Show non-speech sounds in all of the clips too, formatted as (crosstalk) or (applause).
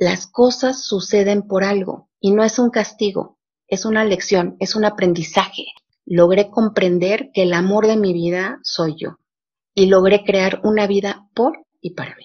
las cosas suceden por algo y no es un castigo, es una lección, es un aprendizaje. Logré comprender que el amor de mi vida soy yo y logré crear una vida por y para mí.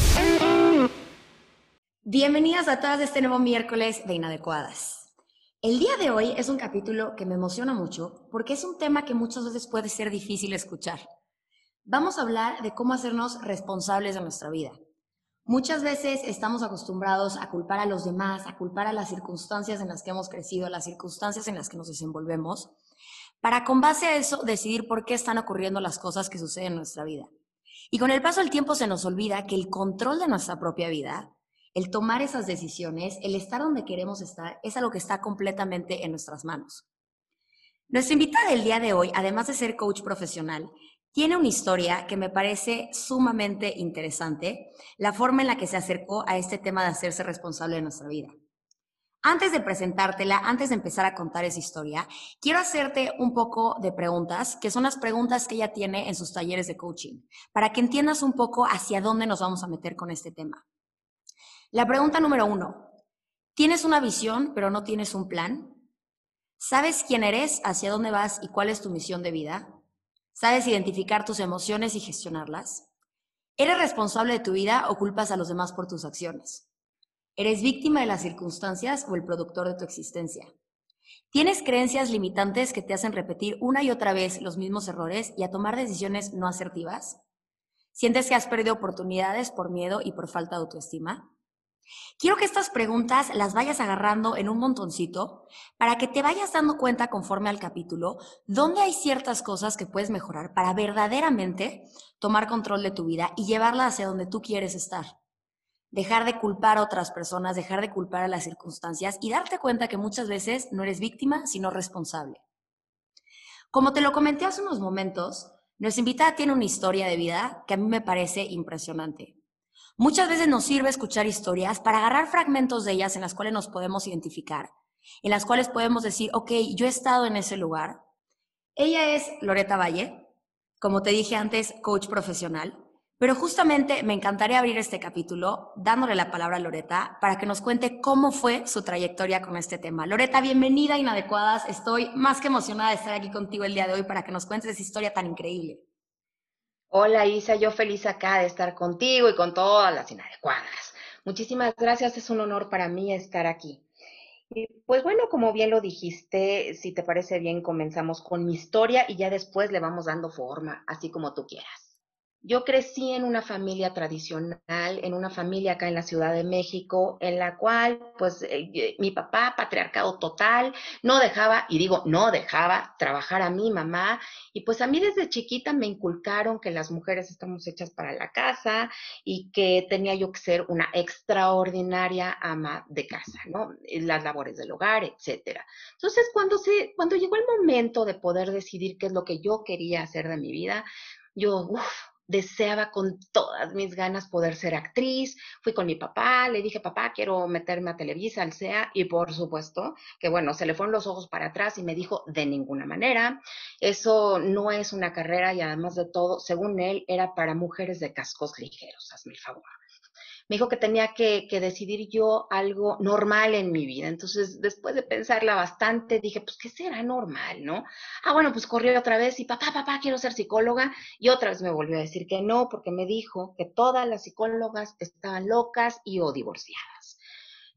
Bienvenidas a todas este nuevo miércoles de Inadecuadas. El día de hoy es un capítulo que me emociona mucho porque es un tema que muchas veces puede ser difícil escuchar. Vamos a hablar de cómo hacernos responsables de nuestra vida. Muchas veces estamos acostumbrados a culpar a los demás, a culpar a las circunstancias en las que hemos crecido, a las circunstancias en las que nos desenvolvemos, para con base a eso decidir por qué están ocurriendo las cosas que suceden en nuestra vida. Y con el paso del tiempo se nos olvida que el control de nuestra propia vida el tomar esas decisiones, el estar donde queremos estar, es algo que está completamente en nuestras manos. Nuestra invitada del día de hoy, además de ser coach profesional, tiene una historia que me parece sumamente interesante, la forma en la que se acercó a este tema de hacerse responsable de nuestra vida. Antes de presentártela, antes de empezar a contar esa historia, quiero hacerte un poco de preguntas, que son las preguntas que ella tiene en sus talleres de coaching, para que entiendas un poco hacia dónde nos vamos a meter con este tema. La pregunta número uno, ¿tienes una visión pero no tienes un plan? ¿Sabes quién eres, hacia dónde vas y cuál es tu misión de vida? ¿Sabes identificar tus emociones y gestionarlas? ¿Eres responsable de tu vida o culpas a los demás por tus acciones? ¿Eres víctima de las circunstancias o el productor de tu existencia? ¿Tienes creencias limitantes que te hacen repetir una y otra vez los mismos errores y a tomar decisiones no asertivas? ¿Sientes que has perdido oportunidades por miedo y por falta de autoestima? Quiero que estas preguntas las vayas agarrando en un montoncito para que te vayas dando cuenta conforme al capítulo dónde hay ciertas cosas que puedes mejorar para verdaderamente tomar control de tu vida y llevarla hacia donde tú quieres estar. Dejar de culpar a otras personas, dejar de culpar a las circunstancias y darte cuenta que muchas veces no eres víctima, sino responsable. Como te lo comenté hace unos momentos, nuestra invitada tiene una historia de vida que a mí me parece impresionante. Muchas veces nos sirve escuchar historias para agarrar fragmentos de ellas en las cuales nos podemos identificar, en las cuales podemos decir, ok, yo he estado en ese lugar. Ella es Loreta Valle, como te dije antes, coach profesional, pero justamente me encantaría abrir este capítulo dándole la palabra a Loreta para que nos cuente cómo fue su trayectoria con este tema. Loreta, bienvenida a Inadecuadas. Estoy más que emocionada de estar aquí contigo el día de hoy para que nos cuentes esa historia tan increíble. Hola Isa, yo feliz acá de estar contigo y con todas las inadecuadas. Muchísimas gracias, es un honor para mí estar aquí. Y pues bueno, como bien lo dijiste, si te parece bien, comenzamos con mi historia y ya después le vamos dando forma, así como tú quieras. Yo crecí en una familia tradicional, en una familia acá en la Ciudad de México, en la cual, pues, eh, mi papá, patriarcado total, no dejaba, y digo, no dejaba trabajar a mi mamá, y pues a mí desde chiquita me inculcaron que las mujeres estamos hechas para la casa y que tenía yo que ser una extraordinaria ama de casa, ¿no? Las labores del hogar, etcétera. Entonces, cuando se, cuando llegó el momento de poder decidir qué es lo que yo quería hacer de mi vida, yo, uff, deseaba con todas mis ganas poder ser actriz. Fui con mi papá, le dije, papá, quiero meterme a Televisa, al SEA, y por supuesto que bueno, se le fueron los ojos para atrás y me dijo, de ninguna manera, eso no es una carrera y además de todo, según él, era para mujeres de cascos ligeros, hazme el favor me dijo que tenía que, decidir yo algo normal en mi vida. Entonces, después de pensarla bastante, dije, pues, ¿qué será normal, no? Ah, bueno, pues corrió otra vez y papá, papá, quiero ser psicóloga. Y otra vez me volvió a decir que no, porque me dijo que todas las psicólogas estaban locas y o divorciadas.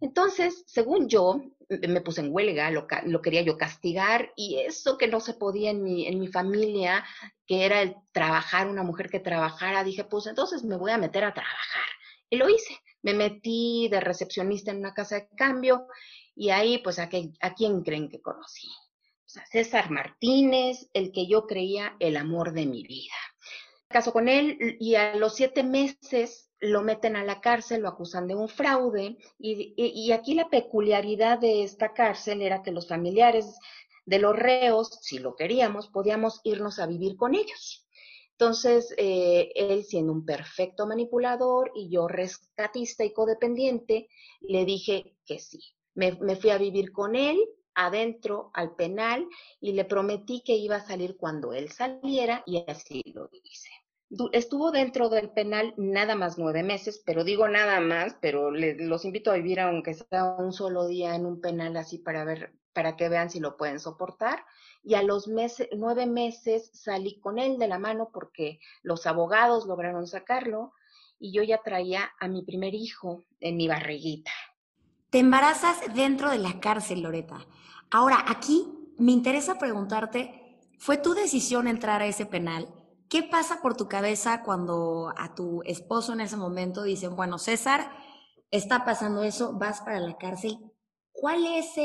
Entonces, según yo, me puse en huelga, lo, lo, quería yo castigar y eso que no se podía en mi, en mi familia, que era el trabajar, una mujer que trabajara, dije, pues entonces me voy a meter a trabajar. Y lo hice. Me metí de recepcionista en una casa de cambio y ahí, pues, ¿a, a quién creen que conocí? Pues a César Martínez, el que yo creía el amor de mi vida. caso con él y a los siete meses lo meten a la cárcel, lo acusan de un fraude y, y, aquí la peculiaridad de esta cárcel era que los familiares de los reos, si lo queríamos, podíamos irnos a vivir con ellos. Entonces, eh, él siendo un perfecto manipulador y yo rescatista y codependiente, le dije que sí. Me, me fui a vivir con él adentro al penal y le prometí que iba a salir cuando él saliera y así lo hice estuvo dentro del penal nada más nueve meses, pero digo nada más, pero los invito a vivir aunque sea un solo día en un penal así para ver, para que vean si lo pueden soportar. Y a los meses, nueve meses salí con él de la mano porque los abogados lograron sacarlo y yo ya traía a mi primer hijo en mi barriguita. Te embarazas dentro de la cárcel, Loreta. Ahora, aquí me interesa preguntarte, ¿fue tu decisión entrar a ese penal? ¿Qué pasa por tu cabeza cuando a tu esposo en ese momento dicen, bueno, César, está pasando eso, vas para la cárcel? ¿Cuál es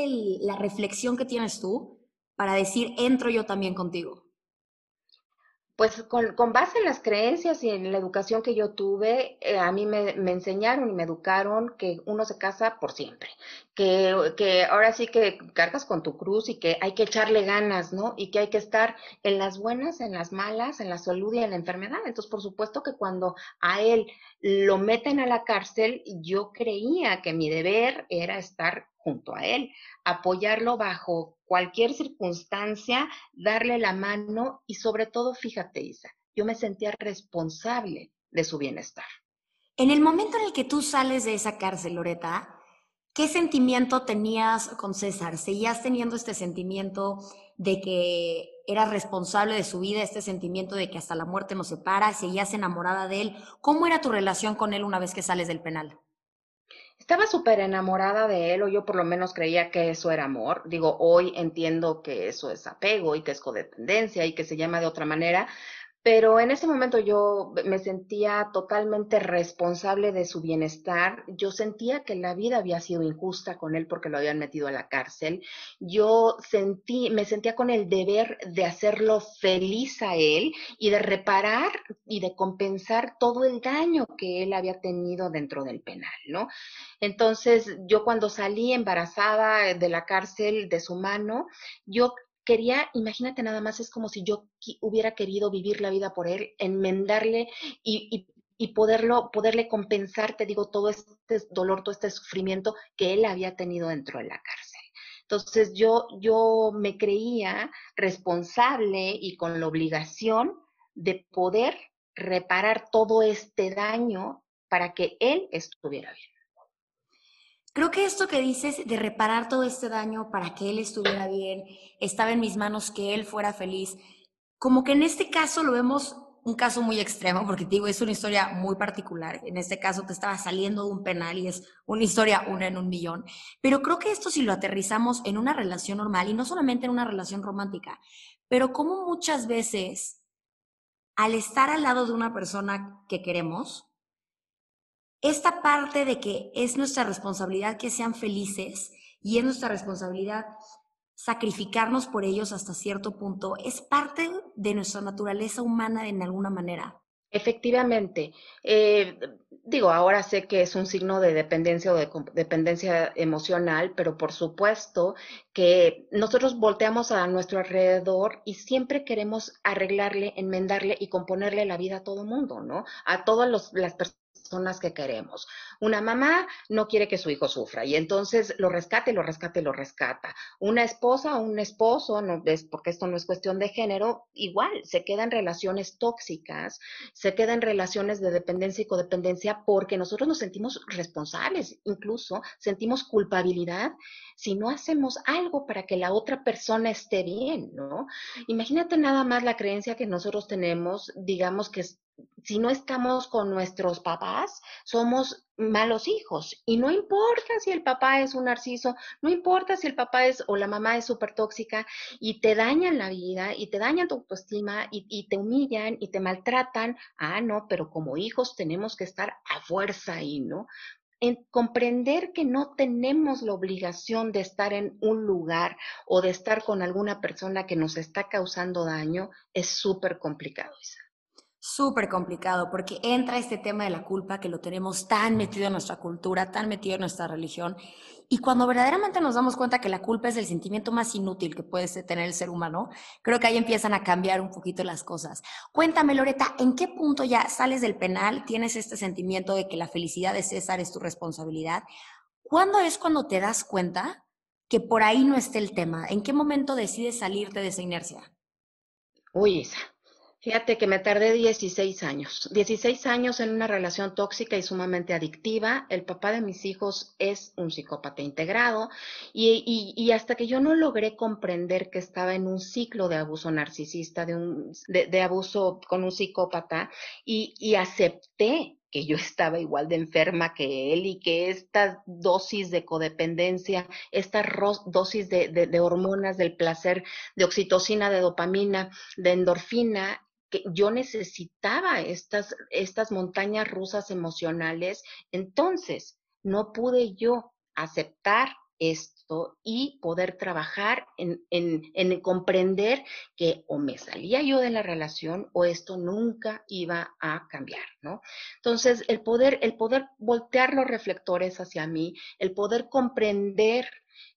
la reflexión que tienes tú para decir, entro yo también contigo? Pues con, base en las creencias y en la educación que yo tuve, eh, a mí me, enseñaron y me educaron que uno se casa por siempre, que, que ahora sí que cargas con tu cruz y que hay que echarle ganas, ¿no? Y que hay que estar en las buenas, en las malas, en la salud y en la enfermedad. Entonces, por supuesto que cuando a él lo meten a la cárcel, yo creía que mi deber era estar junto a él, apoyarlo bajo cualquier circunstancia, darle la mano y sobre todo, fíjate Isa, yo me sentía responsable de su bienestar. En el momento en el que tú sales de esa cárcel, Loreta, ¿qué sentimiento tenías con César? ¿Seguías teniendo este sentimiento de que eras responsable de su vida, este sentimiento de que hasta la muerte nos separa? ¿Seguías enamorada de él? ¿Cómo era tu relación con él una vez que sales del penal? Estaba súper enamorada de él, o yo por lo menos creía que eso era amor. Digo, hoy entiendo que eso es apego y que es codependencia y que se llama de otra manera, pero en ese momento yo me sentía totalmente responsable de su bienestar. Yo sentía que la vida había sido injusta con él porque lo habían metido a la cárcel. Yo sentí, me sentía con el deber de hacerlo feliz a él y de reparar y de compensar todo el daño que él había tenido dentro del penal, ¿no? Entonces, yo cuando salí embarazada de la cárcel de su mano, yo quería, imagínate nada más, es como si yo hubiera querido vivir la vida por él, enmendarle y, poderlo, poderle compensar, te digo, todo este dolor, todo este sufrimiento que él había tenido dentro de la cárcel. Entonces yo, yo me creía responsable y con la obligación de poder reparar todo este daño para que él estuviera bien. Creo que esto que dices de reparar todo este daño para que él estuviera bien, estaba en mis manos que él fuera feliz, como que en este caso lo vemos un caso muy extremo, porque te digo, es una historia muy particular. En este caso te estaba saliendo de un penal y es una historia una en un millón. Pero creo que esto si lo aterrizamos en una relación normal y no solamente en una relación romántica, pero como muchas veces al estar al lado de una persona que queremos, esta parte de que es nuestra responsabilidad que sean felices y es nuestra responsabilidad sacrificarnos por ellos hasta cierto punto, es parte de nuestra naturaleza humana en alguna manera. Efectivamente. Eh, digo, ahora sé que es un signo de dependencia o de dependencia emocional, pero por supuesto que nosotros volteamos a nuestro alrededor y siempre queremos arreglarle, enmendarle y componerle la vida a todo mundo, ¿no? A todas las personas personas que queremos. Una mamá no quiere que su hijo sufra y entonces lo rescate, lo rescate, lo rescata. Una esposa o un esposo, no, es porque esto no es cuestión de género, igual se quedan relaciones tóxicas, se quedan relaciones de dependencia y codependencia porque nosotros nos sentimos responsables, incluso sentimos culpabilidad si no hacemos algo para que la otra persona esté bien, ¿no? Imagínate nada más la creencia que nosotros tenemos, digamos que si no estamos con nuestros papás, somos malos hijos. Y no importa si el papá es un narciso, no importa si el papá es o la mamá es súper tóxica y te dañan la vida y te dañan tu autoestima y, te humillan y te maltratan. Ah, no, pero como hijos tenemos que estar a fuerza ahí, ¿no? En comprender que no tenemos la obligación de estar en un lugar o de estar con alguna persona que nos está causando daño es súper complicado, Isa. Súper complicado porque entra este tema de la culpa que lo tenemos tan metido en nuestra cultura, tan metido en nuestra religión. Y cuando verdaderamente nos damos cuenta que la culpa es el sentimiento más inútil que puede tener el ser humano, creo que ahí empiezan a cambiar un poquito las cosas. Cuéntame, Loreta, ¿en qué punto ya sales del penal? ¿Tienes este sentimiento de que la felicidad de César es tu responsabilidad? ¿Cuándo es cuando te das cuenta que por ahí no esté el tema? ¿En qué momento decides salirte de esa inercia? Uy, Isa, Fíjate que me tardé 16 años, 16 años en una relación tóxica y sumamente adictiva. El papá de mis hijos es un psicópata integrado y, hasta que yo no logré comprender que estaba en un ciclo de abuso narcisista, de, un, de, abuso con un psicópata y, y acepté que yo estaba igual de enferma que él y que esta dosis de codependencia, esta dosis de, de, hormonas del placer, de oxitocina, de dopamina, de endorfina, que yo necesitaba estas, estas montañas rusas emocionales, entonces no pude yo aceptar esto y poder trabajar en, en, en, comprender que o me salía yo de la relación o esto nunca iba a cambiar, ¿no? Entonces, el poder, el poder voltear los reflectores hacia mí, el poder comprender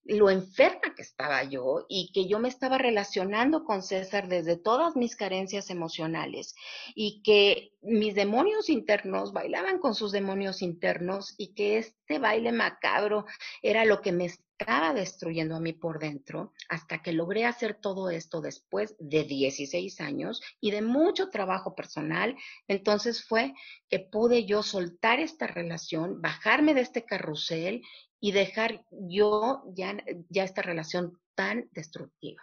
lo enferma que estaba yo y que yo me estaba relacionando con César desde todas mis carencias emocionales y que mis demonios internos bailaban con sus demonios internos y que este baile macabro era lo que me estaba destruyendo a mí por dentro hasta que logré hacer todo esto después de 16 años y de mucho trabajo personal. Entonces fue que pude yo soltar esta relación, bajarme de este carrusel y dejar yo ya, ya esta relación tan destructiva.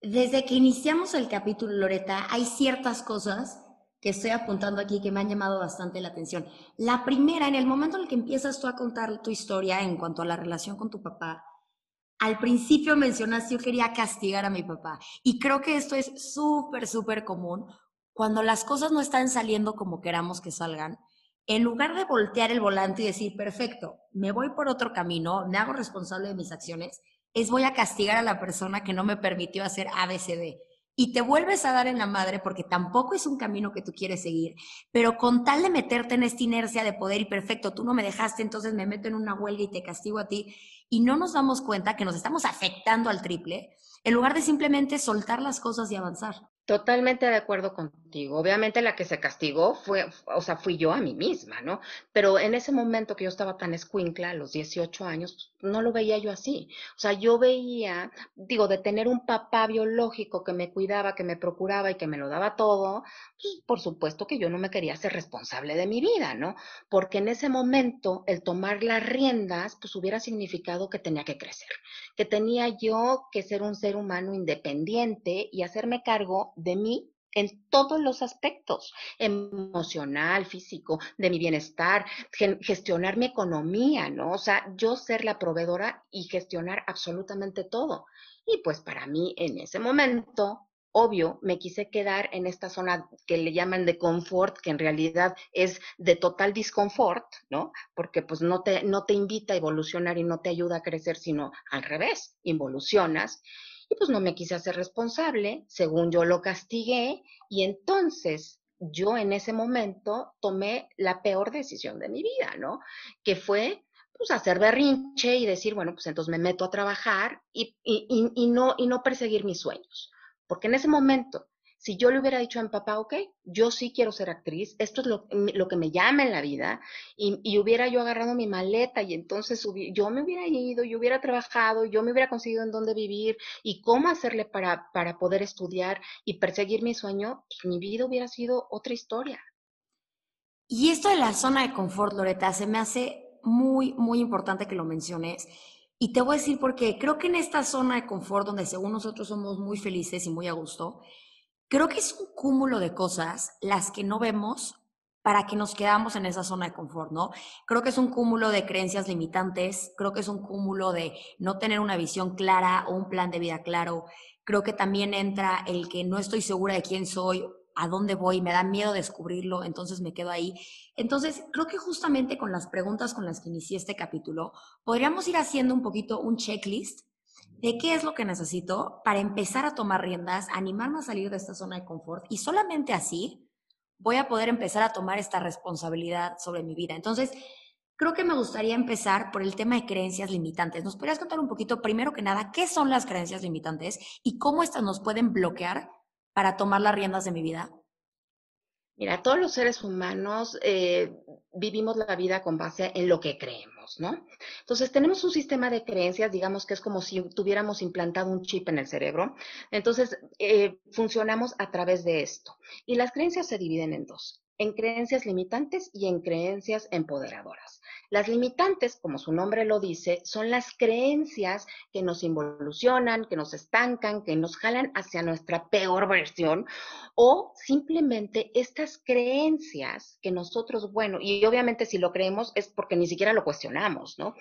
Desde que iniciamos el capítulo, Loreta, hay ciertas cosas que estoy apuntando aquí que me han llamado bastante la atención. La primera, en el momento en el que empiezas tú a contar tu historia en cuanto a la relación con tu papá, al principio mencionaste yo quería castigar a mi papá y creo que esto es súper, súper común cuando las cosas no están saliendo como queramos que salgan en lugar de voltear el volante y decir, perfecto, me voy por otro camino, me hago responsable de mis acciones, es voy a castigar a la persona que no me permitió hacer ABCD. Y te vuelves a dar en la madre porque tampoco es un camino que tú quieres seguir, pero con tal de meterte en esta inercia de poder y perfecto, tú no me dejaste, entonces me meto en una huelga y te castigo a ti, y no nos damos cuenta que nos estamos afectando al triple, en lugar de simplemente soltar las cosas y avanzar. Totalmente de acuerdo contigo. Obviamente la que se castigó fue, o sea, fui yo a mí misma, ¿no? Pero en ese momento que yo estaba tan escuincla, a los 18 años, no lo veía yo así. O sea, yo veía, digo, de tener un papá biológico que me cuidaba, que me procuraba y que me lo daba todo, pues por supuesto que yo no me quería ser responsable de mi vida, ¿no? Porque en ese momento el tomar las riendas, pues hubiera significado que tenía que crecer, que tenía yo que ser un ser humano independiente y hacerme cargo de mí en todos los aspectos, emocional, físico, de mi bienestar, gestionar mi economía, ¿no? O sea, yo ser la proveedora y gestionar absolutamente todo. Y pues para mí en ese momento, obvio, me quise quedar en esta zona que le llaman de confort, que en realidad es de total disconfort, ¿no? Porque pues no te, no te invita a evolucionar y no te ayuda a crecer, sino al revés, involucionas y pues no me quise hacer responsable, según yo lo castigué, y entonces yo en ese momento tomé la peor decisión de mi vida, ¿no? Que fue pues hacer berrinche y decir, bueno, pues entonces me meto a trabajar y, y, y, no, y no perseguir mis sueños. Porque en ese momento si yo le hubiera dicho a mi papá, ok, yo sí quiero ser actriz, esto es lo, que me llama en la vida, y, hubiera yo agarrado mi maleta y entonces yo me hubiera ido, yo hubiera trabajado, yo me hubiera conseguido en dónde vivir y cómo hacerle para, poder estudiar y perseguir mi sueño, pues mi vida hubiera sido otra historia. Y esto de la zona de confort, Loreta, se me hace muy, muy importante que lo menciones. Y te voy a decir porque creo que en esta zona de confort, donde según nosotros somos muy felices y muy a gusto, Creo que es un cúmulo de cosas las que no vemos para que nos quedamos en esa zona de confort, ¿no? Creo que es un cúmulo de creencias limitantes, creo que es un cúmulo de no tener una visión clara o un plan de vida claro. Creo que también entra el que no estoy segura de quién soy, a dónde voy, me da miedo descubrirlo, entonces me quedo ahí. Entonces, creo que justamente con las preguntas con las que inicié este capítulo, podríamos ir haciendo un poquito un checklist de qué es lo que necesito para empezar a tomar riendas, animarme a salir de esta zona de confort y solamente así voy a poder empezar a tomar esta responsabilidad sobre mi vida. Entonces, creo que me gustaría empezar por el tema de creencias limitantes. ¿Nos podrías contar un poquito, primero que nada, qué son las creencias limitantes y cómo estas nos pueden bloquear para tomar las riendas de mi vida? Mira, todos los seres humanos eh, vivimos la vida con base en lo que creemos, ¿no? Entonces, tenemos un sistema de creencias, digamos que es como si tuviéramos implantado un chip en el cerebro. Entonces, eh, funcionamos a través de esto. Y las creencias se dividen en dos, en creencias limitantes y en creencias empoderadoras. Las limitantes, como su nombre lo dice, son las creencias que nos involucionan, que nos estancan, que nos jalan hacia nuestra peor versión o simplemente estas creencias que nosotros, bueno, y obviamente si lo creemos es porque ni siquiera lo cuestionamos, ¿no?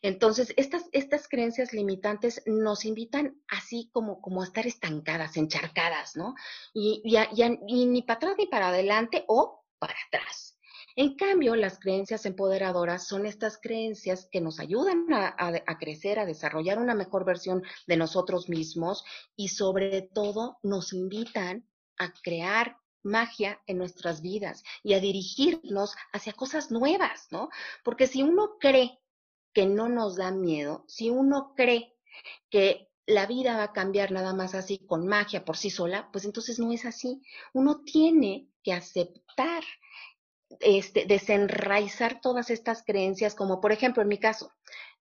Entonces, estas, estas creencias limitantes nos invitan así como, como a estar estancadas, encharcadas, ¿no? Y, y ni para atrás ni para adelante o para atrás. En cambio, las creencias empoderadoras son estas creencias que nos ayudan a, crecer, a desarrollar una mejor versión de nosotros mismos y sobre todo nos invitan a crear magia en nuestras vidas y a dirigirnos hacia cosas nuevas, ¿no? Porque si uno cree que no nos da miedo, si uno cree que la vida va a cambiar nada más así con magia por sí sola, pues entonces no es así. Uno tiene que aceptar este, desenraizar todas estas creencias, como por ejemplo en mi caso,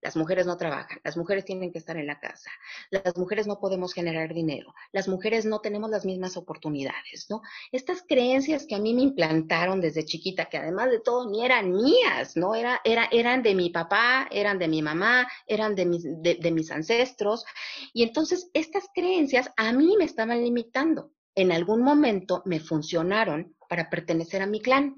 las mujeres no trabajan, las mujeres tienen que estar en la casa, las mujeres no podemos generar dinero, las mujeres no tenemos las mismas oportunidades, ¿no? Estas creencias que a mí me implantaron desde chiquita, que además de todo ni eran mías, ¿no? Era, era, eran de mi papá, eran de mi mamá, eran de mis, de mis ancestros, y entonces estas creencias a mí me estaban limitando. En algún momento me funcionaron para pertenecer a mi clan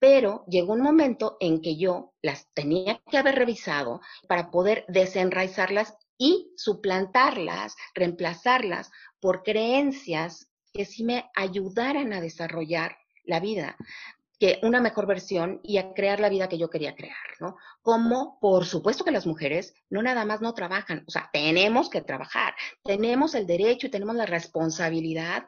pero llegó un momento en que yo las tenía que haber revisado para poder desenraizarlas y suplantarlas, reemplazarlas por creencias que sí me ayudaran a desarrollar la vida, que una mejor versión y a crear la vida que yo quería crear, ¿no? Como, por supuesto que las mujeres no nada más no trabajan, o sea, tenemos que trabajar, tenemos el derecho y tenemos la responsabilidad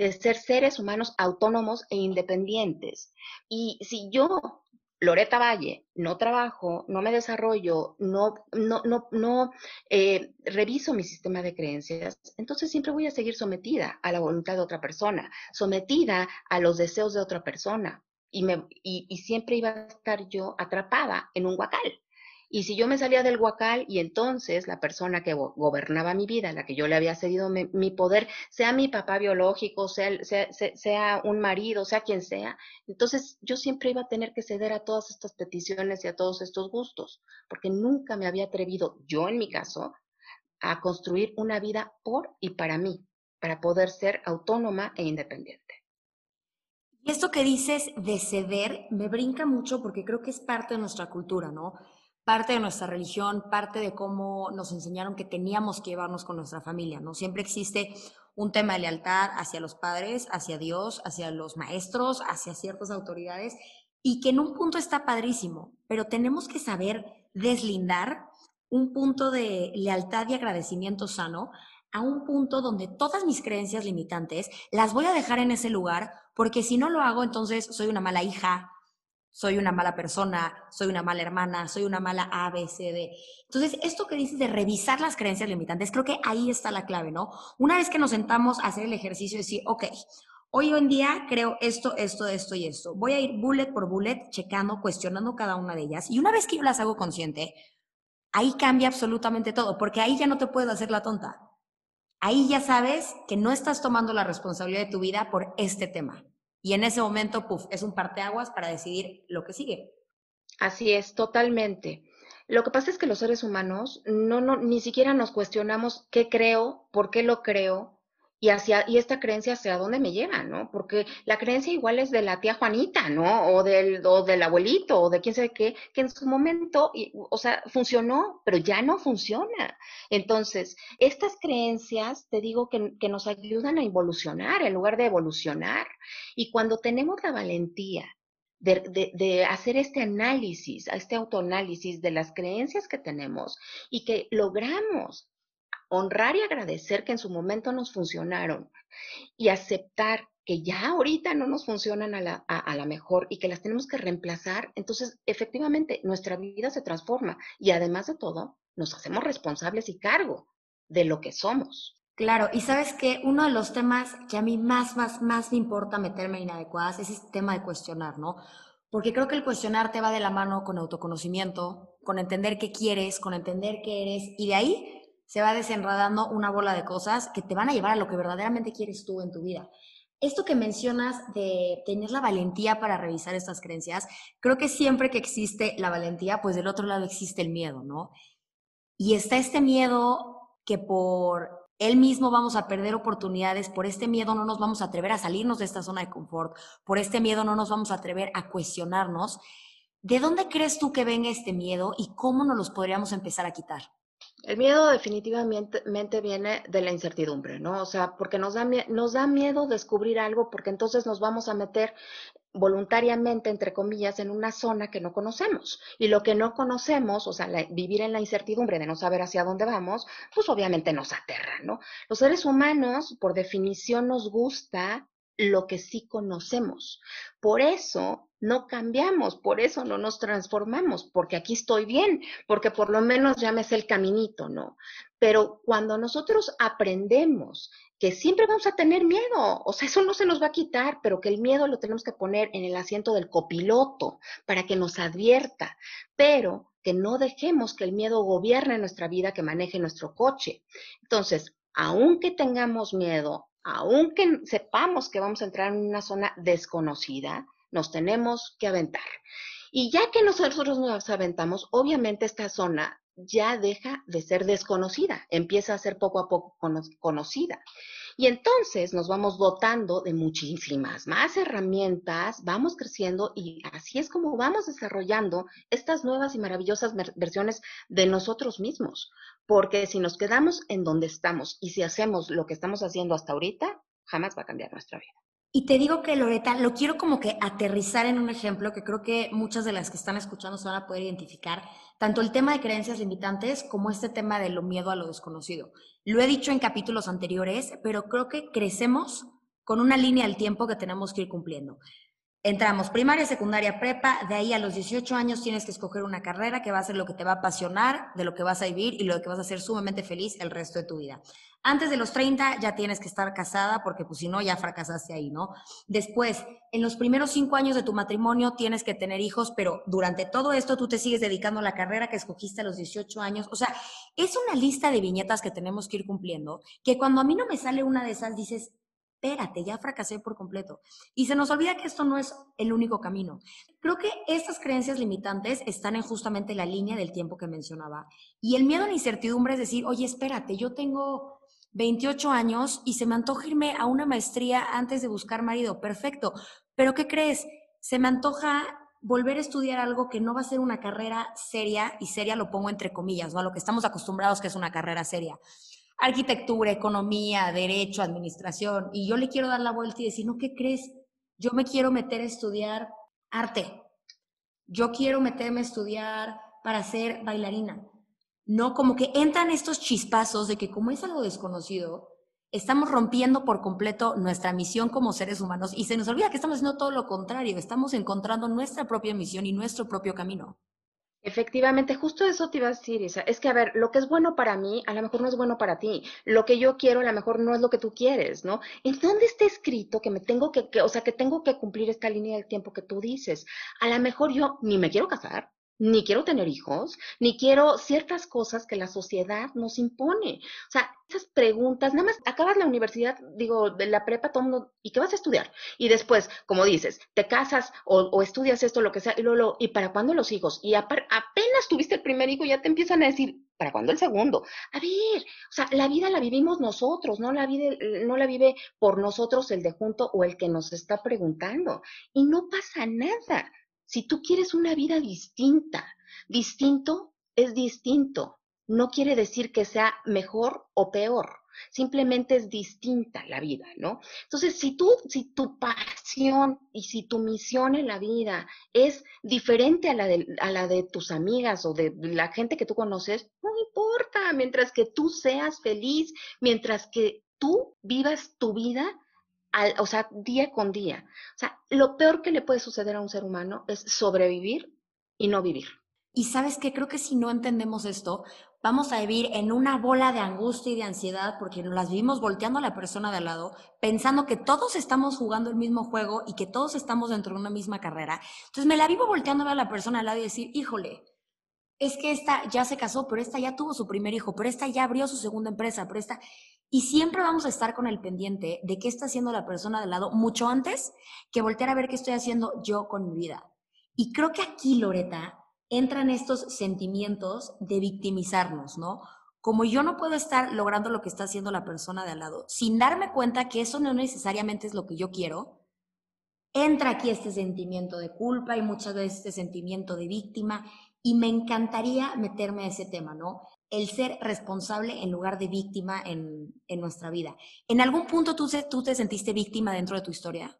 de ser seres humanos autónomos e independientes. Y si yo, Loreta Valle, no trabajo, no me desarrollo, no, no, no, no eh, reviso mi sistema de creencias, entonces siempre voy a seguir sometida a la voluntad de otra persona, sometida a los deseos de otra persona. Y, me, y, siempre iba a estar yo atrapada en un guacal. Y si yo me salía del huacal y entonces la persona que gobernaba mi vida, la que yo le había cedido mi, poder, sea mi papá biológico, sea, sea, sea, un marido, sea quien sea, entonces yo siempre iba a tener que ceder a todas estas peticiones y a todos estos gustos, porque nunca me había atrevido, yo en mi caso, a construir una vida por y para mí, para poder ser autónoma e independiente. Y esto que dices de ceder me brinca mucho porque creo que es parte de nuestra cultura, ¿no? Parte de nuestra religión, parte de cómo nos enseñaron que teníamos que llevarnos con nuestra familia, ¿no? Siempre existe un tema de lealtad hacia los padres, hacia Dios, hacia los maestros, hacia ciertas autoridades, y que en un punto está padrísimo, pero tenemos que saber deslindar un punto de lealtad y agradecimiento sano a un punto donde todas mis creencias limitantes las voy a dejar en ese lugar, porque si no lo hago, entonces soy una mala hija, soy una mala persona, soy una mala hermana, soy una mala A. Entonces, esto que dices de revisar las creencias limitantes, creo que ahí está la clave, ¿no? Una vez que nos sentamos a hacer el ejercicio de decir, ok, hoy en día creo esto, esto, esto y esto. Voy a ir bullet por bullet, checando, cuestionando cada una de ellas. Y una vez que yo las hago consciente, ahí cambia absolutamente todo, porque ahí ya no te puedes hacer la tonta. Ahí ya sabes que no estás tomando la responsabilidad de tu vida por este tema. Y en ese momento, puff, es un parteaguas para decidir lo que sigue. Así es, totalmente. Lo que pasa es que los seres humanos no, no, ni siquiera nos cuestionamos qué creo, por qué lo creo, y hacia y esta creencia hacia dónde me lleva, ¿no? Porque la creencia igual es de la tía Juanita, ¿no? O del o del abuelito o de quién sabe qué, que en su momento, o sea, funcionó, pero ya no funciona. Entonces, estas creencias, te digo que, que nos ayudan a evolucionar en lugar de evolucionar. Y cuando tenemos la valentía de, de, de, hacer este análisis, este autoanálisis de las creencias que tenemos y que logramos honrar y agradecer que en su momento nos funcionaron y aceptar que ya ahorita no nos funcionan a la, a, la mejor y que las tenemos que reemplazar, entonces efectivamente nuestra vida se transforma y además de todo nos hacemos responsables y cargo de lo que somos. Claro, y sabes que uno de los temas que a mí más, más, más me importa meterme inadecuadas es este tema de cuestionar, ¿no? Porque creo que el cuestionar te va de la mano con autoconocimiento, con entender qué quieres, con entender qué eres, y de ahí se va desenredando una bola de cosas que te van a llevar a lo que verdaderamente quieres tú en tu vida. Esto que mencionas de tener la valentía para revisar estas creencias, creo que siempre que existe la valentía, pues del otro lado existe el miedo, ¿no? Y está este miedo que por él mismo vamos a perder oportunidades, por este miedo no nos vamos a atrever a salirnos de esta zona de confort, por este miedo no nos vamos a atrever a cuestionarnos. ¿De dónde crees tú que venga este miedo y cómo nos los podríamos empezar a quitar? El miedo definitivamente viene de la incertidumbre, ¿no? O sea, porque nos da, nos da miedo descubrir algo porque entonces nos vamos a meter voluntariamente, entre comillas, en una zona que no conocemos. Y lo que no conocemos, o sea, vivir en la incertidumbre de no saber hacia dónde vamos, pues obviamente nos aterra, ¿no? Los seres humanos, por definición, nos gusta lo que sí conocemos. Por eso no cambiamos, por eso no nos transformamos, porque aquí estoy bien, porque por lo menos ya me sé el caminito, ¿no? Pero cuando nosotros aprendemos que siempre vamos a tener miedo, o sea, eso no se nos va a quitar, pero que el miedo lo tenemos que poner en el asiento del copiloto para que nos advierta, pero que no dejemos que el miedo gobierne nuestra vida, que maneje nuestro coche. Entonces, aunque tengamos miedo, aunque sepamos que vamos a entrar en una zona desconocida, nos tenemos que aventar. Y ya que nosotros nos aventamos, obviamente esta zona ya deja de ser desconocida, empieza a ser poco a poco conocida. Y entonces nos vamos dotando de muchísimas más herramientas, vamos creciendo y así es como vamos desarrollando estas nuevas y maravillosas versiones de nosotros mismos. Porque si nos quedamos en donde estamos y si hacemos lo que estamos haciendo hasta ahorita, jamás va a cambiar nuestra vida. Y te digo que, Loreta, lo quiero como que aterrizar en un ejemplo que creo que muchas de las que están escuchando se van a poder identificar, tanto el tema de creencias limitantes como este tema de lo miedo a lo desconocido. Lo he dicho en capítulos anteriores, pero creo que crecemos con una línea del tiempo que tenemos que ir cumpliendo. Entramos primaria, secundaria, prepa, de ahí a los 18 años tienes que escoger una carrera que va a ser lo que te va a apasionar, de lo que vas a vivir y lo que vas a ser sumamente feliz el resto de tu vida. Antes de los 30 ya tienes que estar casada porque pues si no ya fracasaste ahí, ¿no? Después, en los primeros cinco años de tu matrimonio tienes que tener hijos, pero durante todo esto tú te sigues dedicando a la carrera que escogiste a los 18 años. O sea, es una lista de viñetas que tenemos que ir cumpliendo, que cuando a mí no me sale una de esas dices, espérate, ya fracasé por completo. Y se nos olvida que esto no es el único camino. Creo que estas creencias limitantes están en justamente la línea del tiempo que mencionaba. Y el miedo a la incertidumbre es decir, oye, espérate, yo tengo 28 años y se me antoja irme a una maestría antes de buscar marido. Perfecto. Pero ¿qué crees? Se me antoja volver a estudiar algo que no va a ser una carrera seria, y seria lo pongo entre comillas, ¿no? A lo que estamos acostumbrados que es una carrera seria arquitectura, economía, derecho, administración, y yo le quiero dar la vuelta y decir, no, ¿qué crees? Yo me quiero meter a estudiar arte. Yo quiero meterme a estudiar para ser bailarina. No, como que entran estos chispazos de que como es algo desconocido, estamos rompiendo por completo nuestra misión como seres humanos y se nos olvida que estamos haciendo todo lo contrario, estamos encontrando nuestra propia misión y nuestro propio camino. Efectivamente, justo eso te iba a decir, Isa. Es que, a ver, lo que es bueno para mí, a lo mejor no es bueno para ti. Lo que yo quiero, a lo mejor no es lo que tú quieres, ¿no? ¿En dónde está escrito que me tengo que, que, o sea, que tengo que cumplir esta línea del tiempo que tú dices? A lo mejor yo ni me quiero casar, ni quiero tener hijos, ni quiero ciertas cosas que la sociedad nos impone. O sea, esas preguntas, nada más acabas la universidad, digo, de la prepa, todo mundo, ¿y qué vas a estudiar? Y después, como dices, te casas o, estudias esto, lo que sea, y luego, ¿y para cuándo los hijos? Y apenas tuviste el primer hijo, ya te empiezan a decir, ¿para cuándo el segundo? A ver, o sea, la vida la vivimos nosotros, no la, vive, no la vive por nosotros el de junto o el que nos está preguntando. Y no pasa nada. Si tú quieres una vida distinta, distinto es distinto. No quiere decir que sea mejor o peor. Simplemente es distinta la vida, ¿no? Entonces, si tú, si tu pasión y si tu misión en la vida es diferente a la de, a la de tus amigas o de la gente que tú conoces, no importa, mientras que tú seas feliz, mientras que tú vivas tu vida o sea, día con día. O sea, lo peor que le puede suceder a un ser humano es sobrevivir y no vivir. Y sabes que creo que si no entendemos esto, vamos a vivir en una bola de angustia y de ansiedad porque nos las vivimos volteando a la persona de al lado, pensando que todos estamos jugando el mismo juego y que todos estamos dentro de una misma carrera. Entonces me la vivo volteándole a la persona de al lado y decir, híjole, es que esta ya se casó, pero esta ya tuvo su primer hijo, pero esta ya abrió su segunda empresa, pero esta... Y siempre vamos a estar con el pendiente de qué está haciendo la persona de lado mucho antes que voltear a ver qué estoy haciendo yo con mi vida. Y creo que aquí, Loreta, entran estos sentimientos de victimizarnos, ¿no? Como yo no puedo estar logrando lo que está haciendo la persona de al lado, sin darme cuenta que eso no necesariamente es lo que yo quiero, entra aquí este sentimiento de culpa y muchas veces este sentimiento de víctima y me encantaría meterme a ese tema, ¿no? El ser responsable en lugar de víctima en, en nuestra vida. ¿En algún punto tú, tú te sentiste víctima dentro de tu historia?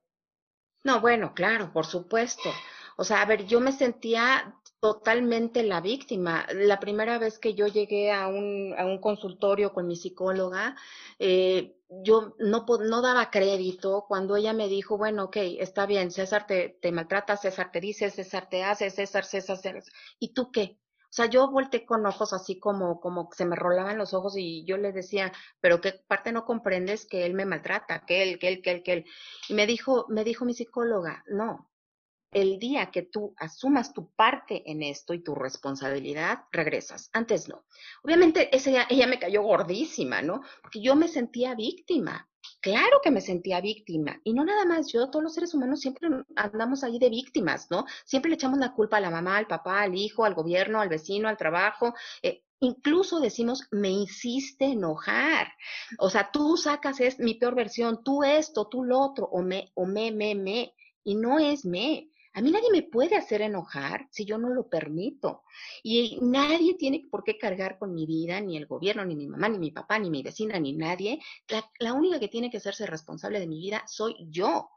No, bueno, claro, por supuesto. O sea, a ver, yo me sentía totalmente la víctima. La primera vez que yo llegué a un, a un consultorio con mi psicóloga, eh, yo no, no daba crédito cuando ella me dijo, bueno, ok, está bien, César te, te maltrata, César te dice, César te hace, César, César, César. ¿Y tú qué? O sea, yo volteé con ojos así como, como se me rolaban los ojos y yo le decía, pero qué parte no comprendes que él me maltrata, que él, que él, que él, que él. Y me dijo, me dijo mi psicóloga, no, el día que tú asumas tu parte en esto y tu responsabilidad, regresas. Antes no. Obviamente esa, ella me cayó gordísima, ¿no? Porque yo me sentía víctima. Claro que me sentía víctima. Y no nada más yo, todos los seres humanos siempre andamos ahí de víctimas, ¿no? Siempre le echamos la culpa a la mamá, al papá, al hijo, al gobierno, al vecino, al trabajo. Eh, incluso decimos, me hiciste enojar. O sea, tú sacas es mi peor versión, tú esto, tú lo otro, o me, o me, me, me. Y no es me. A mí nadie me puede hacer enojar si yo no lo permito. Y nadie tiene por qué cargar con mi vida, ni el gobierno, ni mi mamá, ni mi papá, ni mi vecina, ni nadie. La, única que tiene que hacerse responsable de mi vida soy yo.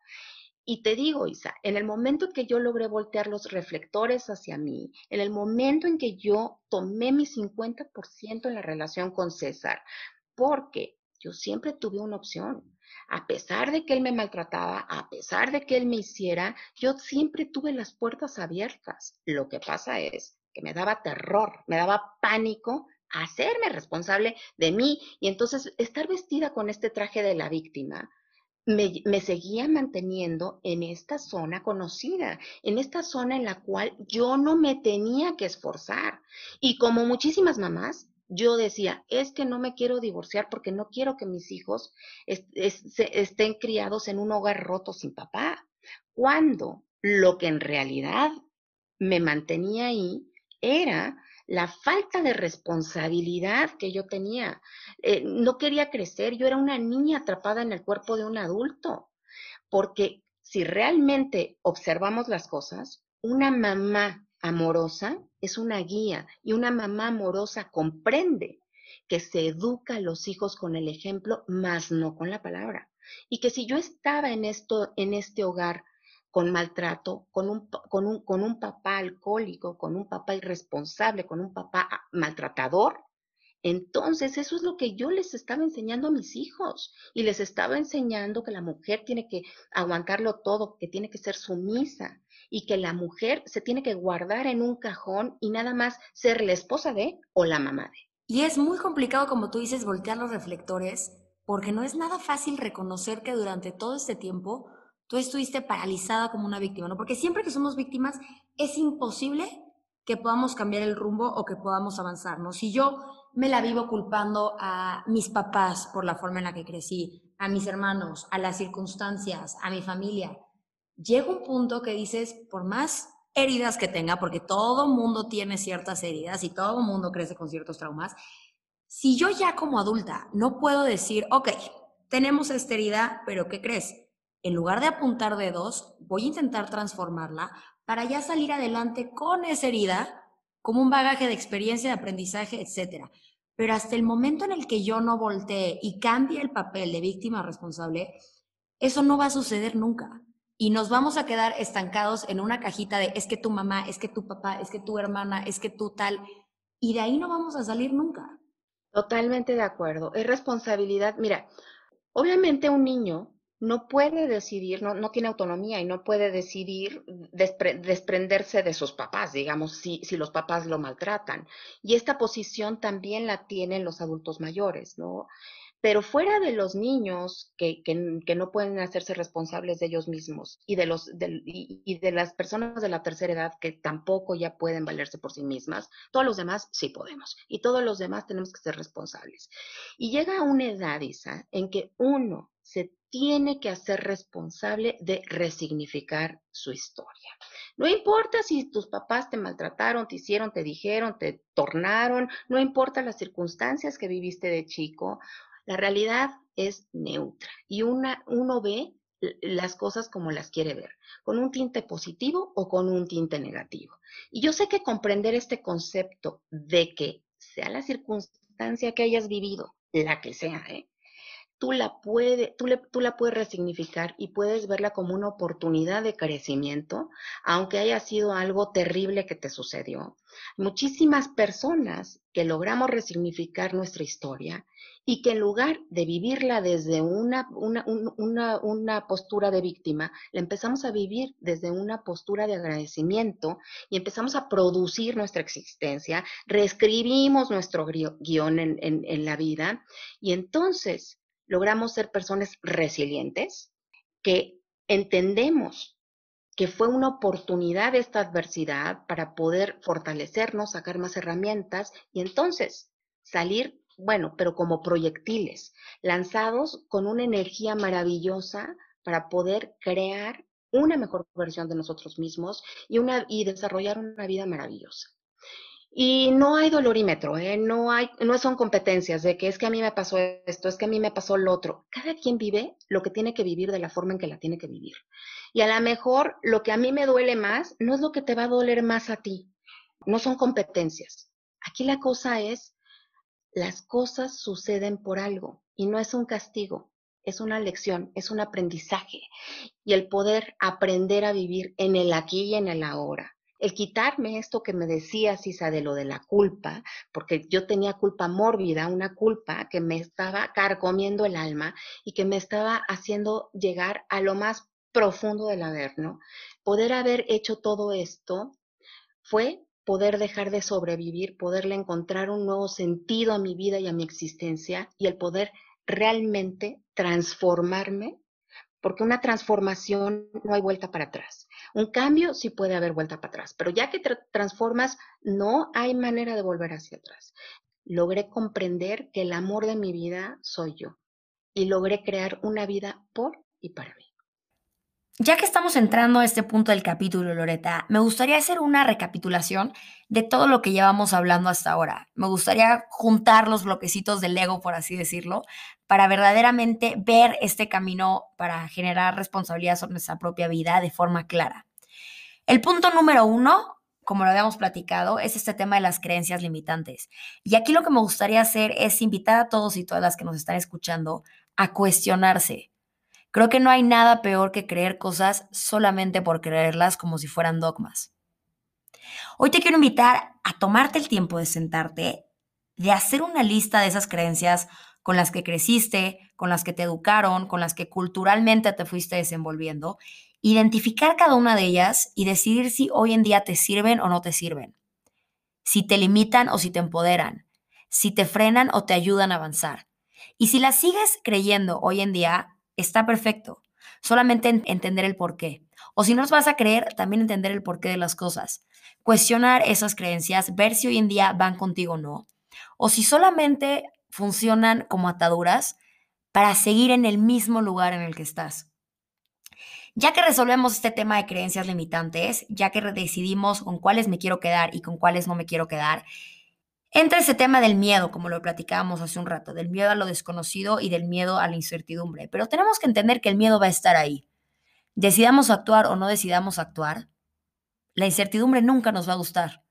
Y te digo, Isa, en el momento en que yo logré voltear los reflectores hacia mí, en el momento en que yo tomé mi 50% en la relación con César, porque yo siempre tuve una opción, a pesar de que él me maltrataba, a pesar de que él me hiciera, yo siempre tuve las puertas abiertas. Lo que pasa es que me daba terror, me daba pánico hacerme responsable de mí y entonces estar vestida con este traje de la víctima me, seguía manteniendo en esta zona conocida, en esta zona en la cual yo no me tenía que esforzar. Y como muchísimas mamás, yo decía, es que no me quiero divorciar porque no quiero que mis hijos estén criados en un hogar roto sin papá. Cuando lo que en realidad me mantenía ahí era la falta de responsabilidad que yo tenía. Eh, no quería crecer, yo era una niña atrapada en el cuerpo de un adulto, porque si realmente observamos las cosas, una mamá amorosa es una guía y una mamá amorosa comprende que se educa a los hijos con el ejemplo, más no con la palabra. Y que si yo estaba en, esto, en este hogar con maltrato, con un, con, un, con un papá alcohólico, con un papá irresponsable, con un papá maltratador, entonces, eso es lo que yo les estaba enseñando a mis hijos y les estaba enseñando que la mujer tiene que aguantarlo todo, que tiene que ser sumisa y que la mujer se tiene que guardar en un cajón y nada más ser la esposa de o la mamá de. Y es muy complicado, como tú dices, voltear los reflectores porque no es nada fácil reconocer que durante todo este tiempo tú estuviste paralizada como una víctima, ¿no? Porque siempre que somos víctimas es imposible que podamos cambiar el rumbo o que podamos avanzar, ¿no? Si yo me la vivo culpando a mis papás por la forma en la que crecí, a mis hermanos, a las circunstancias, a mi familia. Llega un punto que dices, por más heridas que tenga, porque todo mundo tiene ciertas heridas y todo mundo crece con ciertos traumas, si yo ya como adulta no puedo decir, ok, tenemos esta herida, pero ¿qué crees? En lugar de apuntar dedos, voy a intentar transformarla para ya salir adelante con esa herida como un bagaje de experiencia, de aprendizaje, etc. Pero hasta el momento en el que yo no voltee y cambie el papel de víctima responsable, eso no va a suceder nunca. Y nos vamos a quedar estancados en una cajita de es que tu mamá, es que tu papá, es que tu hermana, es que tú tal. Y de ahí no vamos a salir nunca. Totalmente de acuerdo. Es responsabilidad. Mira, obviamente un niño no puede decidir, no, no tiene autonomía y no puede decidir desprenderse de sus papás, digamos, si, si los papás lo maltratan. Y esta posición también la tienen los adultos mayores, ¿no? Pero fuera de los niños que, que, no pueden hacerse responsables de ellos mismos y de, los, y, de las personas de la tercera edad que tampoco ya pueden valerse por sí mismas, todos los demás sí podemos. Y todos los demás tenemos que ser responsables. Y llega una edad, Isa, en que uno se tiene que hacer responsable de resignificar su historia. No importa si tus papás te maltrataron, te hicieron, te dijeron, te tornaron, no importa las circunstancias que viviste de chico la realidad es neutra y una, uno ve las cosas como las quiere ver, con un tinte positivo o con un tinte negativo. Y yo sé que comprender este concepto de que sea la circunstancia que hayas vivido, la que sea, ¿eh? Tú la, puede, tú, tú la puedes resignificar y puedes verla como una oportunidad de crecimiento, aunque haya sido algo terrible que te sucedió. Muchísimas personas que logramos resignificar nuestra historia y que en lugar de vivirla desde una, una, una, una, postura de víctima, la empezamos a vivir desde una postura de agradecimiento y empezamos a producir nuestra existencia, reescribimos nuestro guion en, en la vida y entonces logramos ser personas resilientes, que entendemos que fue una oportunidad esta adversidad para poder fortalecernos, sacar más herramientas y entonces salir, bueno, pero como proyectiles, lanzados con una energía maravillosa para poder crear una mejor versión de nosotros mismos y, una, y desarrollar una vida maravillosa. Y no hay dolorímetro, ¿eh? no, hay, no son competencias de que es que a mí me pasó esto, es que a mí me pasó lo otro. Cada quien vive lo que tiene que vivir de la forma en que la tiene que vivir. Y a lo mejor lo que a mí me duele más no es lo que te va a doler más a ti. No son competencias. Aquí la cosa es, las cosas suceden por algo y no es un castigo, es una lección, es un aprendizaje. Y el poder aprender a vivir en el aquí y en el ahora el quitarme esto que me decías, Isa, de lo de la culpa, porque yo tenía culpa mórbida, una culpa que me estaba carcomiendo el alma y que me estaba haciendo llegar a lo más profundo del haber, ¿no? Poder haber hecho todo esto fue poder dejar de sobrevivir, poderle encontrar un nuevo sentido a mi vida y a mi existencia y el poder realmente transformarme, porque una transformación no hay vuelta para atrás. Un cambio sí puede haber vuelta para atrás, pero ya que te transformas, no hay manera de volver hacia atrás. Logré comprender que el amor de mi vida soy yo y logré crear una vida por y para mí. Ya que estamos entrando a este punto del capítulo, Loreta, me gustaría hacer una recapitulación de todo lo que llevamos hablando hasta ahora. Me gustaría juntar los bloquecitos del ego, por así decirlo, para verdaderamente ver este camino para generar responsabilidad sobre nuestra propia vida de forma clara. El punto número uno, como lo habíamos platicado, es este tema de las creencias limitantes. Y aquí lo que me gustaría hacer es invitar a todos y todas las que nos están escuchando a cuestionarse Creo que no hay nada peor que creer cosas solamente por creerlas como si fueran dogmas. Hoy te quiero invitar a tomarte el tiempo de sentarte, de hacer una lista de esas creencias con las que creciste, con las que te educaron, con las que culturalmente te fuiste desenvolviendo, identificar cada una de ellas y decidir si hoy en día te sirven o no te sirven, si te limitan o si te empoderan, si te frenan o te ayudan a avanzar. Y si las sigues creyendo hoy en día, está perfecto. Solamente entender el por qué. O si no nos vas a creer, también entender el porqué de las cosas. Cuestionar esas creencias, ver si hoy en día van contigo o no. O si solamente funcionan como ataduras para seguir en el mismo lugar en el que estás. Ya que resolvemos este tema de creencias limitantes, ya que decidimos con cuáles me quiero quedar y con cuáles no me quiero quedar, Entra ese tema del miedo, como lo platicábamos hace un rato, del miedo a lo desconocido y del miedo a la incertidumbre. Pero tenemos que entender que el miedo va a estar ahí. Decidamos actuar o no decidamos actuar, la incertidumbre nunca nos va a gustar.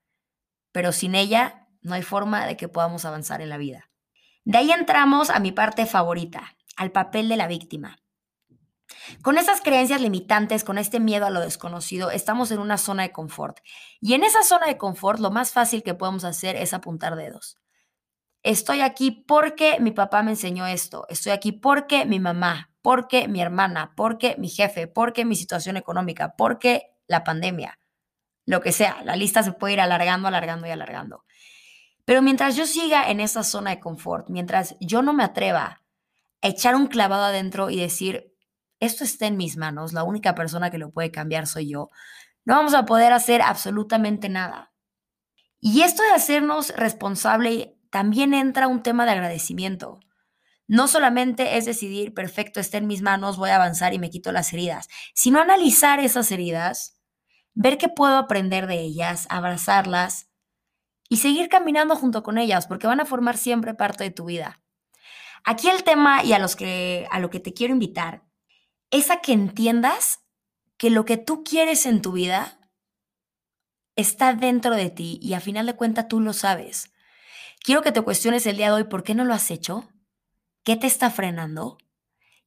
Pero sin ella no hay forma de que podamos avanzar en la vida. De ahí entramos a mi parte favorita, al papel de la víctima. Con esas creencias limitantes, con este miedo a lo desconocido, estamos en una zona de confort. Y en esa zona de confort, lo más fácil que podemos hacer es apuntar dedos. Estoy aquí porque mi papá me enseñó esto. Estoy aquí porque mi mamá. porque mi hermana, porque mi jefe, porque mi situación económica, porque la pandemia, lo que sea, la lista se puede ir alargando, alargando y alargando. Pero mientras yo siga en esa zona de confort, mientras yo no me atreva a echar un clavado adentro y decir, esto está en mis manos, la única persona que lo puede cambiar soy yo, no vamos a poder hacer absolutamente nada. Y esto de hacernos responsable también entra un tema de agradecimiento. No solamente es decidir, perfecto, está en mis manos, voy a avanzar y me quito las heridas, sino analizar esas heridas, ver qué puedo aprender de ellas, abrazarlas y seguir caminando junto con ellas, porque van a formar siempre parte de tu vida. Aquí el tema y a los que a lo que te quiero invitar es a que entiendas que lo que tú quieres en tu vida está dentro de ti y a final de cuentas tú lo sabes. Quiero que te cuestiones el día de hoy por qué no lo has hecho, qué te está frenando,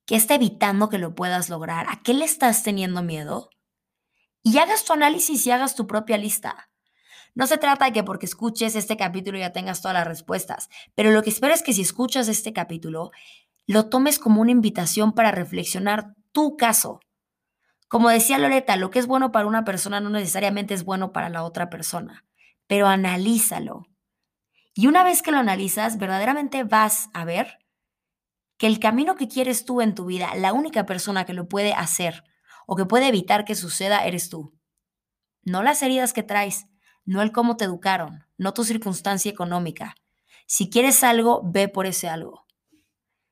qué está evitando que lo puedas lograr, a qué le estás teniendo miedo y hagas tu análisis y hagas tu propia lista. No se trata de que porque escuches este capítulo ya tengas todas las respuestas, pero lo que espero es que si escuchas este capítulo, lo tomes como una invitación para reflexionar tu caso. Como decía Loreta, lo que es bueno para una persona no necesariamente es bueno para la otra persona, pero analízalo. Y una vez que lo analizas, verdaderamente vas a ver que el camino que quieres tú en tu vida, la única persona que lo puede hacer o que puede evitar que suceda, eres tú. No las heridas que traes, no el cómo te educaron, no tu circunstancia económica. Si quieres algo, ve por ese algo.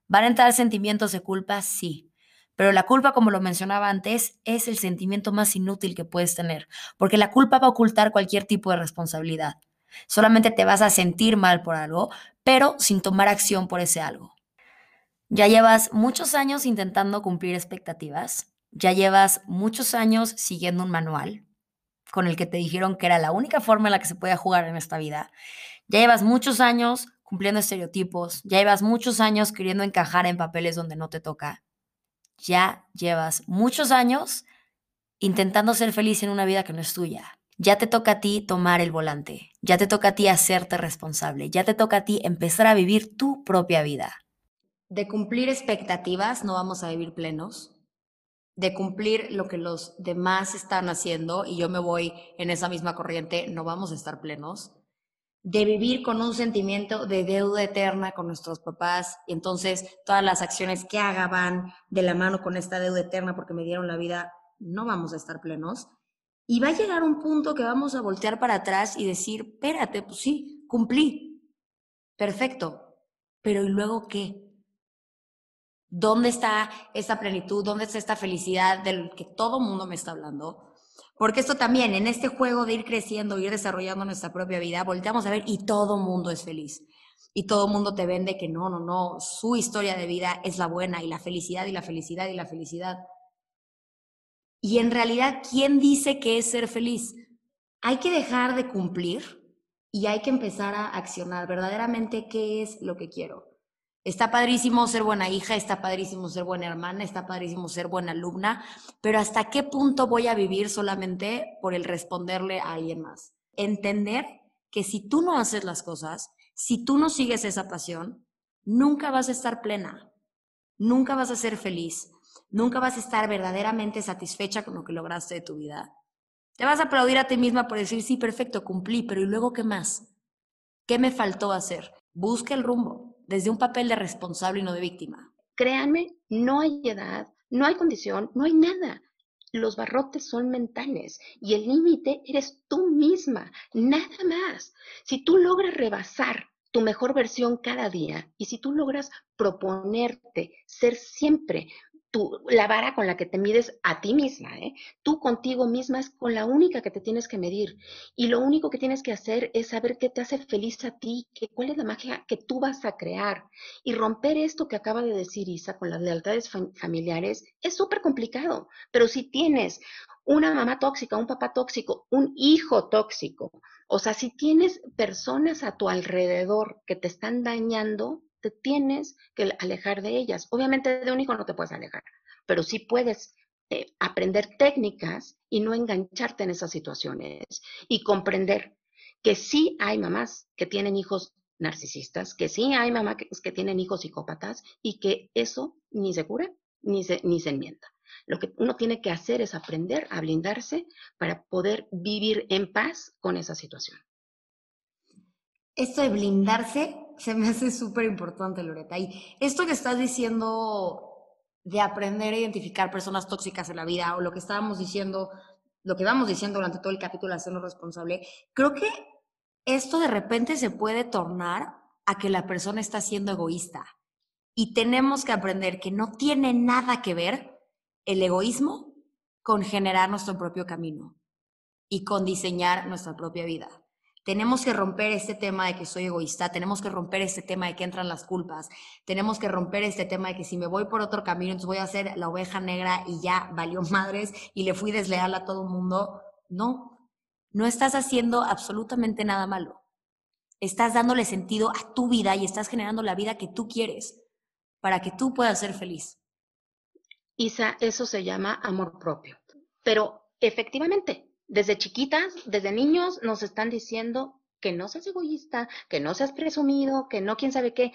¿Van a entrar sentimientos de culpa? Sí. Pero la culpa, como lo mencionaba antes, es el sentimiento más inútil que puedes tener, porque la culpa va a ocultar cualquier tipo de responsabilidad. Solamente te vas a sentir mal por algo, pero sin tomar acción por ese algo. Ya llevas muchos años intentando cumplir expectativas, ya llevas muchos años siguiendo un manual, con el que te dijeron que era la única forma en la que se podía jugar en esta vida. Ya llevas muchos años cumpliendo estereotipos, ya llevas muchos años queriendo encajar en papeles donde no te toca. Ya llevas muchos años intentando ser feliz en una vida que no es tuya. Ya te toca a ti tomar el volante, ya te toca a ti hacerte responsable, ya te toca a ti empezar a vivir tu propia vida. De cumplir expectativas no vamos a vivir plenos, de cumplir lo que los demás están haciendo y yo me voy en esa misma corriente, no vamos a estar plenos, de vivir con un sentimiento de deuda eterna con nuestros papás y entonces todas las acciones que haga van de la mano con esta deuda eterna porque me dieron la vida, no vamos a estar plenos. Y va a llegar un punto que vamos a voltear para atrás y decir, espérate, pues sí, cumplí, perfecto, pero ¿y luego qué? ¿Dónde está esta plenitud? ¿Dónde está esta felicidad del que todo mundo me está hablando? Porque esto también, en este juego de ir creciendo, ir desarrollando nuestra propia vida, volteamos a ver y todo mundo es feliz. Y todo mundo te vende que no, no, no, su historia de vida es la buena y la felicidad y la felicidad y la felicidad. Y en realidad, ¿quién dice que es ser feliz? Hay que dejar de cumplir y hay que empezar a accionar verdaderamente qué es lo que quiero. Está padrísimo ser buena hija, está padrísimo ser buena hermana, está padrísimo ser buena alumna, pero ¿hasta qué punto voy a vivir solamente por el responderle a alguien más? Entender que si tú no haces las cosas, si tú no sigues esa pasión, nunca vas a estar plena, nunca vas a ser feliz, nunca vas a estar verdaderamente satisfecha con lo que lograste de tu vida. Te vas a aplaudir a ti misma por decir, sí, perfecto, cumplí, pero ¿y luego qué más? ¿Qué me faltó hacer? Busca el rumbo desde un papel de responsable y no de víctima. Créanme, no hay edad, no hay condición, no hay nada. Los barrotes son mentales y el límite eres tú misma, nada más. Si tú logras rebasar tu mejor versión cada día y si tú logras proponerte ser siempre la vara con la que te mides a ti misma, ¿eh? tú contigo misma es con la única que te tienes que medir. Y lo único que tienes que hacer es saber qué te hace feliz a ti, que, cuál es la magia que tú vas a crear. Y romper esto que acaba de decir Isa con las lealtades familiares es súper complicado. Pero si tienes una mamá tóxica, un papá tóxico, un hijo tóxico, o sea, si tienes personas a tu alrededor que te están dañando, te tienes que alejar de ellas. Obviamente de un hijo no te puedes alejar, pero sí puedes eh, aprender técnicas y no engancharte en esas situaciones y comprender que sí hay mamás que tienen hijos narcisistas, que sí hay mamás que, tienen hijos psicópatas y que eso ni se cura ni se, ni se enmienda. Lo que uno tiene que hacer es aprender a blindarse para poder vivir en paz con esa situación. Esto de blindarse se me hace súper importante, Loreta. Y esto que estás diciendo de aprender a identificar personas tóxicas en la vida o lo que estábamos diciendo, lo que vamos diciendo durante todo el capítulo de hacerlo responsable, creo que esto de repente se puede tornar a que la persona está siendo egoísta. Y tenemos que aprender que no tiene nada que ver el egoísmo con generar nuestro propio camino y con diseñar nuestra propia vida. Tenemos que romper este tema de que soy egoísta, tenemos que romper este tema de que entran las culpas, tenemos que romper este tema de que si me voy por otro camino, voy a ser la oveja negra y ya valió (laughs) madres y le fui desleal a todo el mundo. No, no estás haciendo absolutamente nada malo. Estás dándole sentido a tu vida y estás generando la vida que tú quieres para que tú puedas ser feliz. Isa, eso se llama amor propio. Pero efectivamente, desde chiquitas, desde niños, nos están diciendo que no seas egoísta, que no seas presumido, que no quién sabe qué.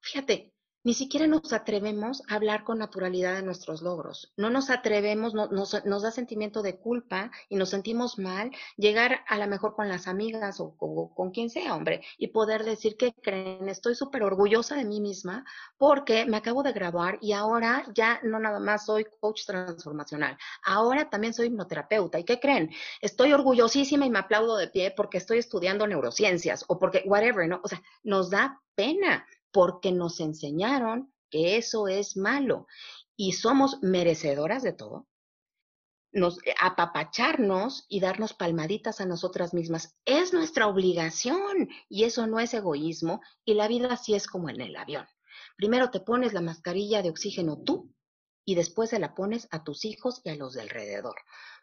Fíjate, ni siquiera nos atrevemos a hablar con naturalidad de nuestros logros. No nos atrevemos, no, nos, nos, da sentimiento de culpa y nos sentimos mal llegar a lo mejor con las amigas o, con quien sea, hombre, y poder decir que creen, estoy súper orgullosa de mí misma porque me acabo de graduar y ahora ya no nada más soy coach transformacional, ahora también soy hipnoterapeuta. ¿Y qué creen? Estoy orgullosísima y me aplaudo de pie porque estoy estudiando neurociencias o porque whatever, ¿no? O sea, nos da pena porque nos enseñaron que eso es malo y somos merecedoras de todo. Nos, eh, apapacharnos y darnos palmaditas a nosotras mismas es nuestra obligación y eso no es egoísmo y la vida así es como en el avión. Primero te pones la mascarilla de oxígeno tú y después se la pones a tus hijos y a los de alrededor.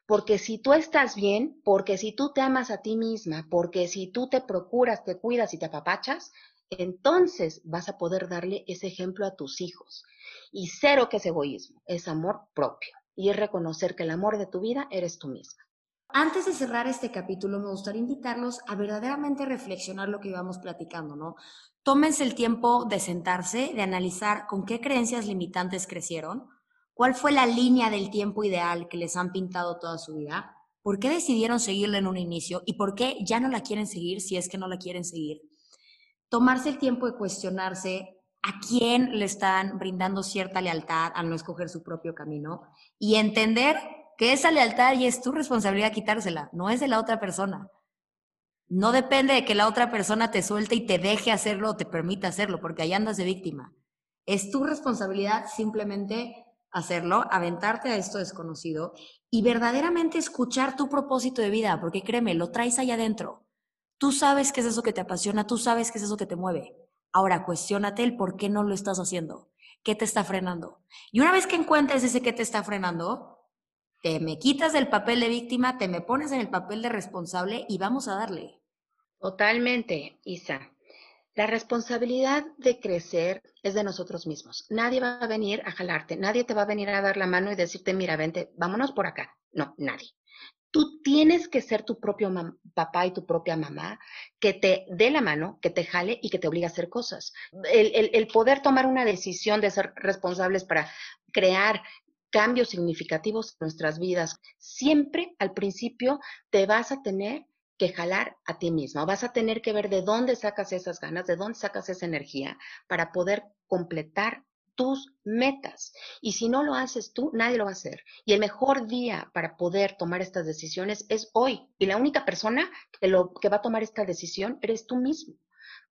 Porque si tú estás bien, porque si tú te amas a ti misma, porque si tú te procuras, te cuidas y te apapachas, entonces vas a poder darle ese ejemplo a tus hijos. Y cero que es egoísmo, es amor propio. Y es reconocer que el amor de tu vida eres tú misma. Antes de cerrar este capítulo, me gustaría invitarlos a verdaderamente reflexionar lo que íbamos platicando, ¿no? Tómense el tiempo de sentarse, de analizar con qué creencias limitantes crecieron, cuál fue la línea del tiempo ideal que les han pintado toda su vida, por qué decidieron seguirla en un inicio y por qué ya no la quieren seguir si es que no la quieren seguir tomarse el tiempo de cuestionarse a quién le están brindando cierta lealtad al no escoger su propio camino y entender que esa lealtad y es tu responsabilidad quitársela, no es de la otra persona. No depende de que la otra persona te suelte y te deje hacerlo o te permita hacerlo, porque ahí andas de víctima. Es tu responsabilidad simplemente hacerlo, aventarte a esto desconocido y verdaderamente escuchar tu propósito de vida, porque créeme, lo traes allá adentro. Tú sabes qué es eso que te apasiona, tú sabes qué es eso que te mueve. Ahora, cuestionate el por qué no lo estás haciendo. ¿Qué te está frenando? Y una vez que encuentres ese que te está frenando, te me quitas del papel de víctima, te me pones en el papel de responsable y vamos a darle. Totalmente, Isa. La responsabilidad de crecer es de nosotros mismos. Nadie va a venir a jalarte, nadie te va a venir a dar la mano y decirte, mira, vente, vámonos por acá. No, nadie. Tú tienes que ser tu propio papá y tu propia mamá, que te dé la mano, que te jale y que te obligue a hacer cosas. El, el, poder tomar una decisión de ser responsables para crear cambios significativos en nuestras vidas, siempre al principio te vas a tener que jalar a ti mismo, vas a tener que ver de dónde sacas esas ganas, de dónde sacas esa energía para poder completar tus metas. Y si no lo haces tú, nadie lo va a hacer. Y el mejor día para poder tomar estas decisiones es hoy. Y la única persona que, lo, que va a tomar esta decisión eres tú mismo.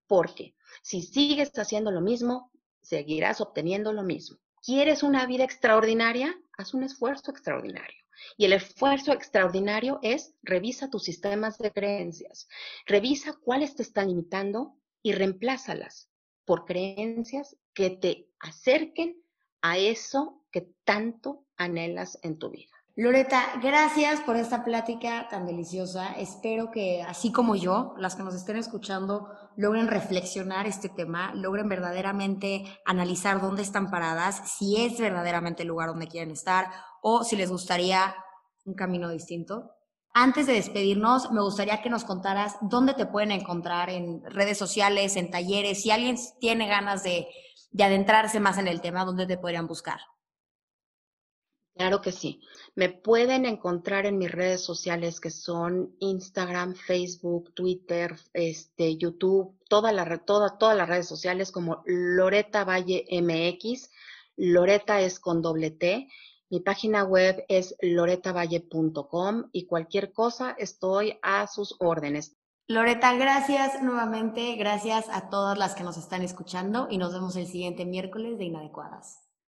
Porque si sigues haciendo lo mismo, seguirás obteniendo lo mismo. ¿Quieres una vida extraordinaria? Haz un esfuerzo extraordinario. Y el esfuerzo extraordinario es revisa tus sistemas de creencias, revisa cuáles te están limitando y reemplázalas por creencias que te acerquen a eso que tanto anhelas en tu vida. Loreta, gracias por esta plática tan deliciosa. Espero que, así como yo, las que nos estén escuchando, logren reflexionar este tema, logren verdaderamente analizar dónde están paradas, si es verdaderamente el lugar donde quieren estar o si les gustaría un camino distinto. Antes de despedirnos, me gustaría que nos contaras dónde te pueden encontrar en redes sociales, en talleres, si alguien tiene ganas de, adentrarse más en el tema, dónde te podrían buscar. Claro que sí. Me pueden encontrar en mis redes sociales que son Instagram, Facebook, Twitter, este, YouTube, todas las redes sociales como Loreta Valle MX. Loreta es con doble T. Mi página web es loretavalle.com y cualquier cosa estoy a sus órdenes. Loreta, gracias nuevamente, gracias a todas las que nos están escuchando y nos vemos el siguiente miércoles de Inadecuadas.